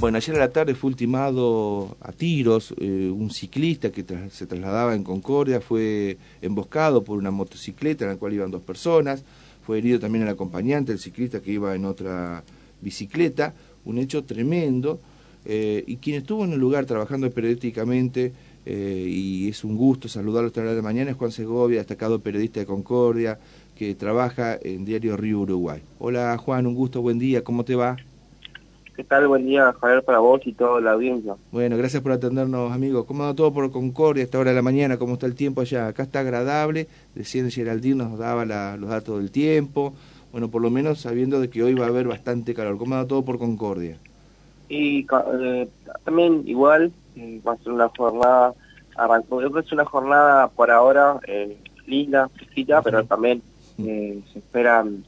Bueno, ayer a la tarde fue ultimado a tiros eh, un ciclista que se trasladaba en Concordia, fue emboscado por una motocicleta en la cual iban dos personas, fue herido también el acompañante, el ciclista que iba en otra bicicleta, un hecho tremendo, eh, y quien estuvo en el lugar trabajando periodísticamente, eh, y es un gusto saludarlo esta hora de la mañana, es Juan Segovia, destacado periodista de Concordia, que trabaja en Diario Río Uruguay. Hola Juan, un gusto, buen día, ¿cómo te va? ¿Qué tal? Buen día, Javier, para vos y toda la audiencia. Bueno, gracias por atendernos, amigos. ¿Cómo va todo por Concordia a esta hora de la mañana? ¿Cómo está el tiempo allá? Acá está agradable. Recién Geraldine nos daba los datos del tiempo. Bueno, por lo menos sabiendo de que hoy va a haber bastante calor. ¿Cómo va todo por Concordia? Y eh, también igual, eh, va a ser una jornada, arrancó, creo que es una jornada por ahora eh, linda, fresquita, pero también se esperan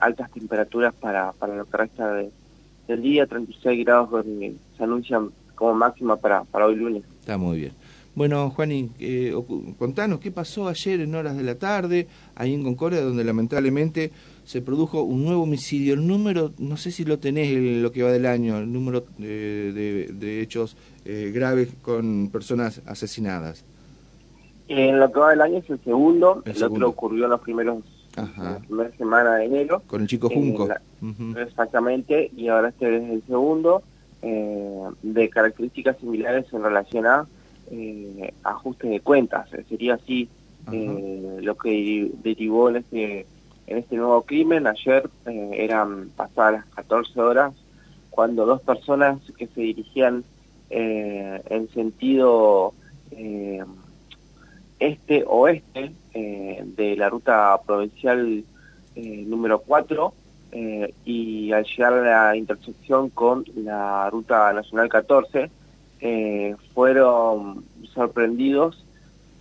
altas temperaturas para, para lo que resta de del día, 36 grados se anuncian como máxima para, para hoy lunes. Está muy bien. Bueno, Juanín, eh, contanos qué pasó ayer en horas de la tarde, ahí en Concordia, donde lamentablemente se produjo un nuevo homicidio. El número, no sé si lo tenés en lo que va del año, el número de, de, hechos eh, graves con personas asesinadas. En lo que va del año es el segundo, el, otro ocurrió en los primeros la primera semana de enero. Con el chico Junco. Exactamente, y ahora este es el segundo, eh, de características similares en relación a eh, ajuste de cuentas. Sería así eh, lo que derivó en este, en este nuevo crimen. Ayer eran pasadas las 14 horas cuando dos personas que se dirigían en sentido este-oeste eh, de la ruta provincial eh, número 4 eh, y al llegar a la intersección con la ruta nacional 14 fueron sorprendidos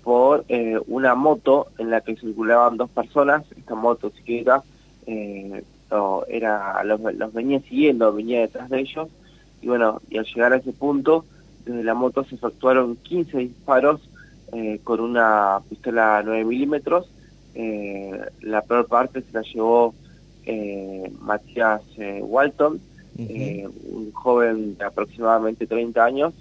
por una moto en la que circulaban dos personas, esta motocicleta era, los, los venía siguiendo, venía detrás de ellos. Y bueno, y al llegar a ese punto desde la moto se efectuaron 15 disparos eh, con una pistola 9 milímetros. Eh, la peor parte se la llevó eh, Matías Walton, un joven de aproximadamente 30 años,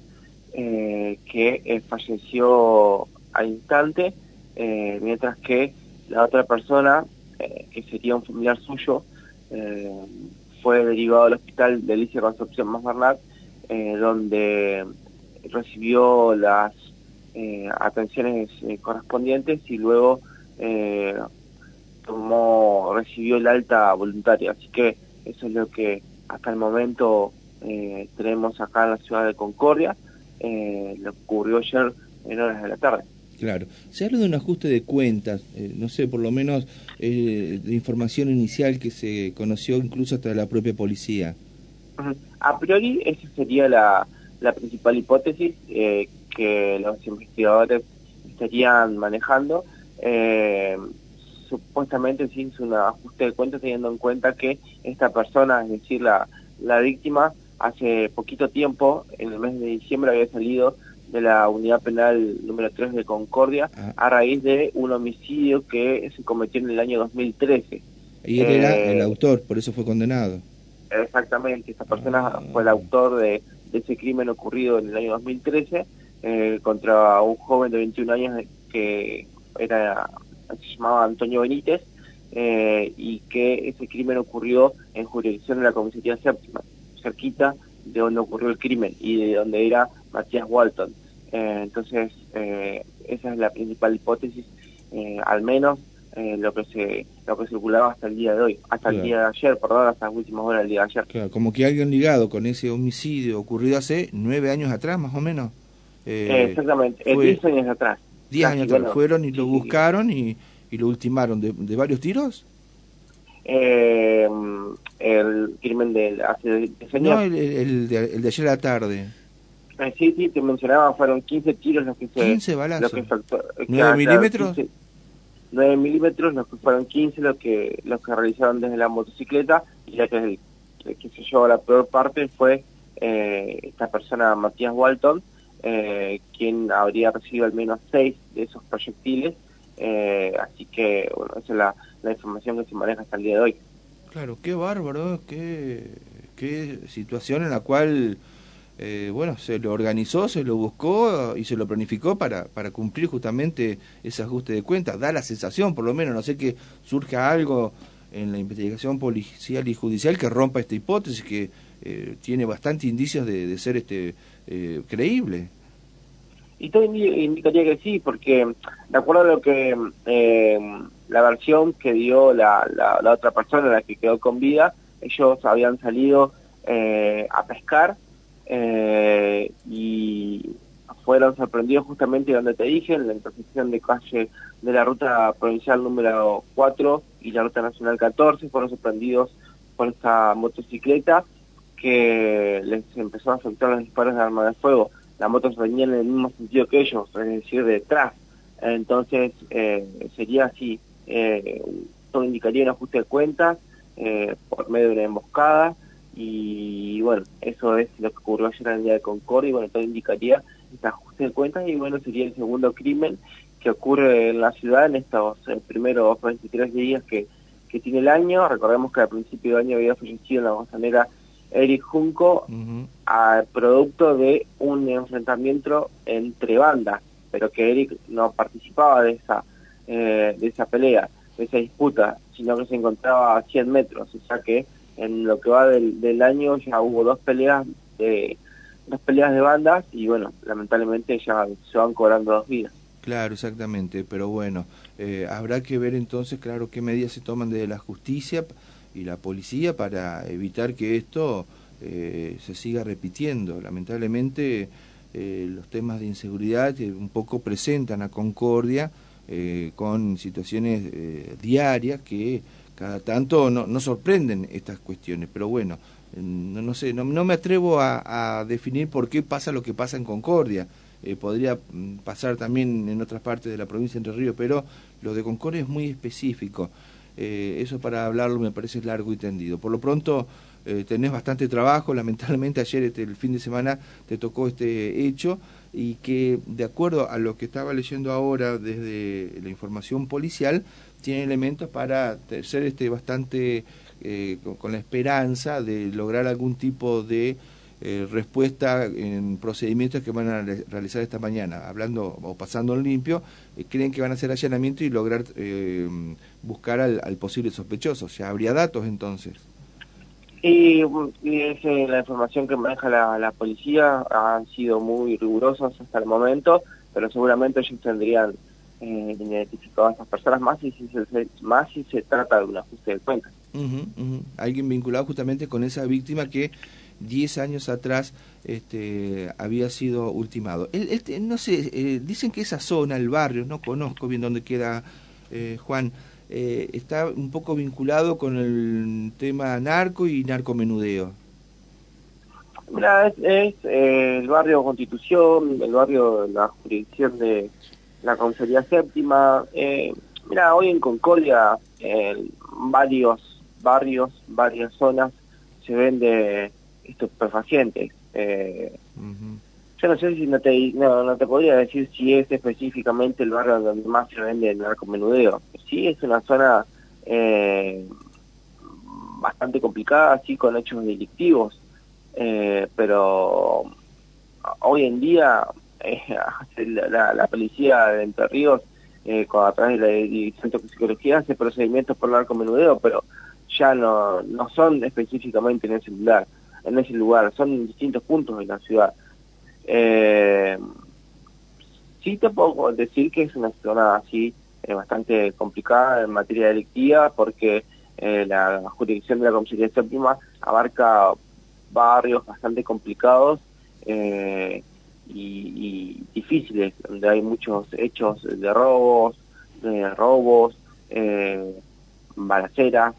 que falleció al instante, mientras que la otra persona, que sería un familiar suyo, fue derivado al hospital de Alicia Concepción Más Bernat, donde recibió las eh, atenciones eh, correspondientes y luego eh, tomó, recibió el alta voluntaria. Así que eso es lo que hasta el momento tenemos acá en la ciudad de Concordia. lo ocurrió ayer en horas de la tarde. Claro. Se habla de un ajuste de cuentas, no sé, por lo menos de información inicial que se conoció incluso hasta la propia policía. A priori, esa sería la, la principal hipótesis. Que los investigadores estarían manejando. Eh, supuestamente sí es un ajuste de cuentas teniendo en cuenta que esta persona, es decir, la, la víctima, hace poquito tiempo, en el mes de diciembre, había salido de la unidad penal número 3 de Concordia ah. a raíz de un homicidio que se cometió en el año 2013. Y él era el eh, autor, por eso fue condenado. Exactamente, esta persona ah. fue el autor de, de, ese crimen ocurrido en el año 2013 eh, contra un joven de 21 años que era se llamaba Antonio Benítez eh, y que ese crimen ocurrió en jurisdicción de la comisaría séptima, cerquita de donde ocurrió el crimen y de donde era Matías Walton. Eh, entonces, esa es la principal hipótesis, al menos lo que se lo que circulaba hasta el día de hoy, hasta el día de ayer, perdón, hasta las últimas horas del día de ayer. Claro, como que alguien ligado con ese homicidio ocurrido hace nueve años atrás, más o menos. Eh, Exactamente, 10 años atrás. 10 años atrás, fueron y lo buscaron y, y lo ultimaron. ¿De, varios tiros? Eh, el crimen de hace No, el, el, de, el de ayer a la tarde. Eh, sí, sí, te mencionaba, fueron 15 tiros los que se... 15 balazos. que ¿9 milímetros? 9 milímetros, los que fueron 15 los que, los que realizaron desde la motocicleta, y la que, que se llevó la peor parte fue eh, esta persona, Matías Walton, eh, quien habría recibido al menos seis de esos proyectiles. Eh, así que, esa es la, información que se maneja hasta el día de hoy. Claro, qué bárbaro, qué, situación en la cual eh, bueno, se lo organizó, se lo buscó y se lo planificó para cumplir justamente ese ajuste de cuentas. Da la sensación, por lo menos, no sé que surja algo en la investigación policial y judicial que rompa esta hipótesis, que eh, tiene bastante indicios de, ser este eh, creíble. Y todo indicaría que sí, porque de acuerdo a lo que la versión que dio la, la, otra persona, la que quedó con vida, ellos habían salido a pescar eh, y fueron sorprendidos justamente donde te dije, en la intersección de calle de la ruta provincial número 4 y la ruta nacional 14, fueron sorprendidos por esta motocicleta que les empezó a afectar los disparos de arma de fuego. La moto venía en el mismo sentido que ellos, es decir, detrás. Entonces, eh, sería así, eh, todo indicaría un ajuste de cuentas eh, por medio de una emboscada, y bueno, eso es lo que ocurrió ayer en el día de Concordia y bueno, todo indicaría este ajuste de cuentas y bueno, sería el segundo crimen que ocurre en la ciudad en estos primeros 23 días que, que tiene el año. Recordemos que al principio de año había fallecido en la manzanera Eric Junco al producto de un enfrentamiento entre bandas, pero que Eric no participaba de esa, eh, de esa pelea, de esa disputa, sino que se encontraba a 100 metros, o sea que en lo que va del, del año ya hubo dos peleas de dos peleas de bandas y bueno, lamentablemente ya se van cobrando dos vidas. Claro, exactamente, pero bueno, eh, habrá que ver entonces, claro, qué medidas se toman desde la justicia y la policía para evitar que esto eh, se siga repitiendo. Lamentablemente eh, los temas de inseguridad un poco presentan a Concordia con situaciones diarias que cada tanto no, sorprenden estas cuestiones, pero bueno, no, no sé, no, no, me atrevo a, definir por qué pasa lo que pasa en Concordia. Eh, podría mm, pasar también en otras partes de la provincia de Entre Ríos, pero lo de Concordia es muy específico. Eh, eso para hablarlo me parece largo y tendido. Por lo pronto eh, tenés bastante trabajo, lamentablemente ayer este, el fin de semana te tocó este hecho y que de acuerdo a lo que estaba leyendo ahora desde la información policial, tiene elementos para ser este bastante eh, con, la esperanza de lograr algún tipo de eh, respuesta en procedimientos que van a realizar esta mañana. Hablando o pasando en limpio, eh, creen que van a hacer allanamiento y lograr buscar al, posible sospechoso. ¿Ya habría datos entonces? Y, es la información que maneja la, la policía, han sido muy rigurosos hasta el momento, pero seguramente ellos tendrían eh, identificado a estas personas más y si se, más si se trata de un ajuste de cuentas. Alguien vinculado justamente con esa víctima que 10 años atrás este, había sido ultimado. Él, no sé, eh, dicen que esa zona, el barrio, no conozco bien dónde queda eh, Juan, eh, está un poco vinculado con el tema narco y narcomenudeo. Mira, es, es el barrio Constitución, el barrio, la jurisdicción de la Comisaría Séptima. Eh, mira, hoy en Concordia, varios barrios, varias zonas, se vende estupefacientes. Eh, Yo no sé si no te, no, te podría decir si es específicamente el barrio donde más se vende el narcomenudeo. Sí, es una zona eh, bastante complicada, así con hechos delictivos, eh, pero hoy en día la, la, policía de Entre Ríos, eh, a través de la Dirección de Psicología, hace procedimientos por narcomenudeo, pero ya no, no son específicamente en ese lugar, en ese lugar, son distintos puntos de la ciudad. Eh, sí te puedo decir que es una zona así bastante complicada en materia delictiva porque eh, la jurisdicción de la Comisaría Séptima abarca barrios bastante complicados eh, y, difíciles, donde hay muchos hechos de robos, de robos, eh, balaceras,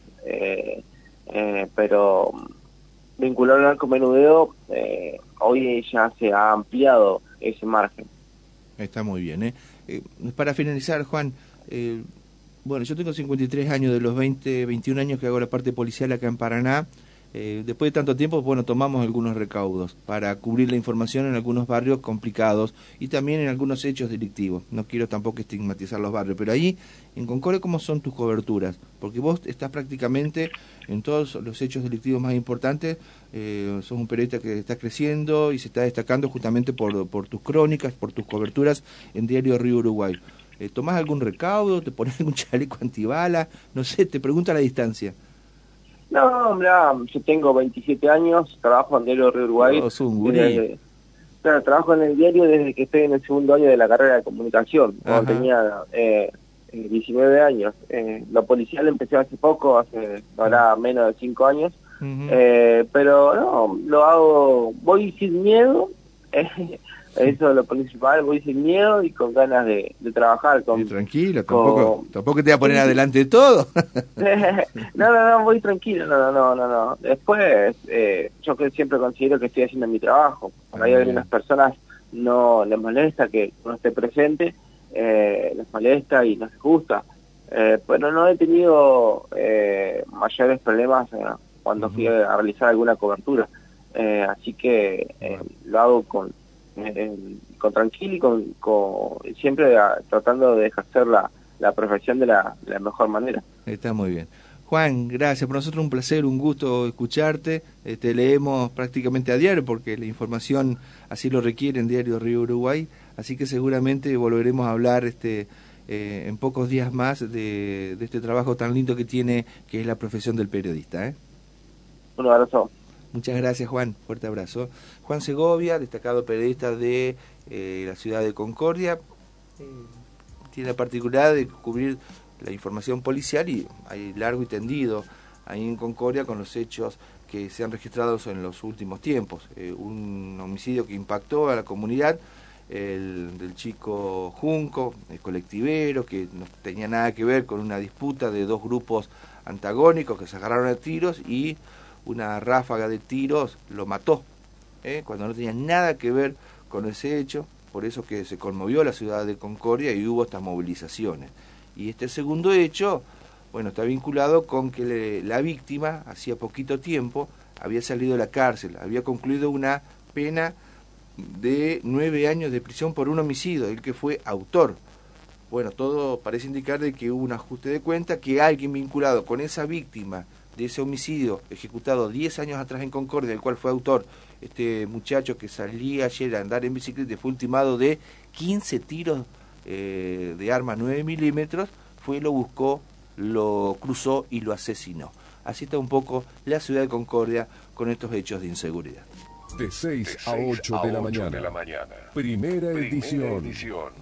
pero vinculado al narcomenudeo, eh, hoy ya se ha ampliado ese margen. Está muy bien. ¿eh? eh para finalizar, Juan, bueno, yo tengo 53 años, de los 20, 21 años que hago la parte policial acá en Paraná, eh, después de tanto tiempo, bueno, tomamos algunos recaudos para cubrir la información en algunos barrios complicados y también en algunos hechos delictivos. No quiero tampoco estigmatizar los barrios, pero ahí, en Concordia, ¿cómo son tus coberturas? Porque vos estás prácticamente en todos los hechos delictivos más importantes, eh, sos un periodista que está creciendo y se está destacando justamente por, tus crónicas, por tus coberturas en Diario Río Uruguay. Eh, ¿Tomás algún recaudo? ¿Te pones algún chaleco antibala? No sé, te pregunto a la distancia. No, mira, yo tengo 27 años, trabajo en Diario Río Uruguay. claro, trabajo en el diario desde que estoy en el segundo año de la carrera de comunicación, cuando tenía eh, 19 años. Eh, lo policial empecé hace poco, hace ahora menos de 5 años, eh, pero no, lo hago, voy sin miedo. Eso es lo principal, voy sin miedo y con ganas de, trabajar. Con, tranquilo, tampoco, tampoco te voy a poner adelante de todo. no, no, no, voy tranquilo, no, no, no, no. Después, eh, yo siempre considero que estoy haciendo mi trabajo. Por ahí algunas personas no les molesta que uno esté presente, eh, les molesta y no se gusta. Eh, pero no he tenido eh, mayores problemas eh, cuando fui a realizar alguna cobertura. así que lo hago con con tranquilo y con, siempre tratando de ejercer la, la profesión de la, mejor manera. Está muy bien. Juan, gracias. Por nosotros un placer, un gusto escucharte. Te este, leemos prácticamente a diario porque la información así lo requiere en Diario Río Uruguay. Así que seguramente volveremos a hablar este, eh, en pocos días más de, de, este trabajo tan lindo que tiene, que es la profesión del periodista. ¿eh? Un abrazo. Muchas gracias, Juan. Fuerte abrazo. Juan Segovia, destacado periodista de eh, la ciudad de Concordia, eh, tiene la particularidad de cubrir la información policial y hay largo y tendido ahí en Concordia con los hechos que se han registrado en los últimos tiempos. Eh, un homicidio que impactó a la comunidad, el del chico Junco, el colectivero, que no tenía nada que ver con una disputa de dos grupos antagónicos que se agarraron a tiros y una ráfaga de tiros lo mató, ¿eh? cuando no tenía nada que ver con ese hecho, por eso que se conmovió la ciudad de Concordia y hubo estas movilizaciones. Y este segundo hecho, bueno, está vinculado con que la víctima, hacía poquito tiempo, había salido de la cárcel, había concluido una pena de nueve años de prisión por un homicidio, el que fue autor. Bueno, todo parece indicar de que hubo un ajuste de cuenta, que alguien vinculado con esa víctima de ese homicidio ejecutado 10 años atrás en Concordia, del cual fue autor este muchacho que salía ayer a andar en bicicleta y fue ultimado de 15 tiros eh, de arma 9 milímetros, fue, lo buscó, lo cruzó y lo asesinó. Así está un poco la ciudad de Concordia con estos hechos de inseguridad. De 6 a 8, de, la mañana. Primera, edición. edición.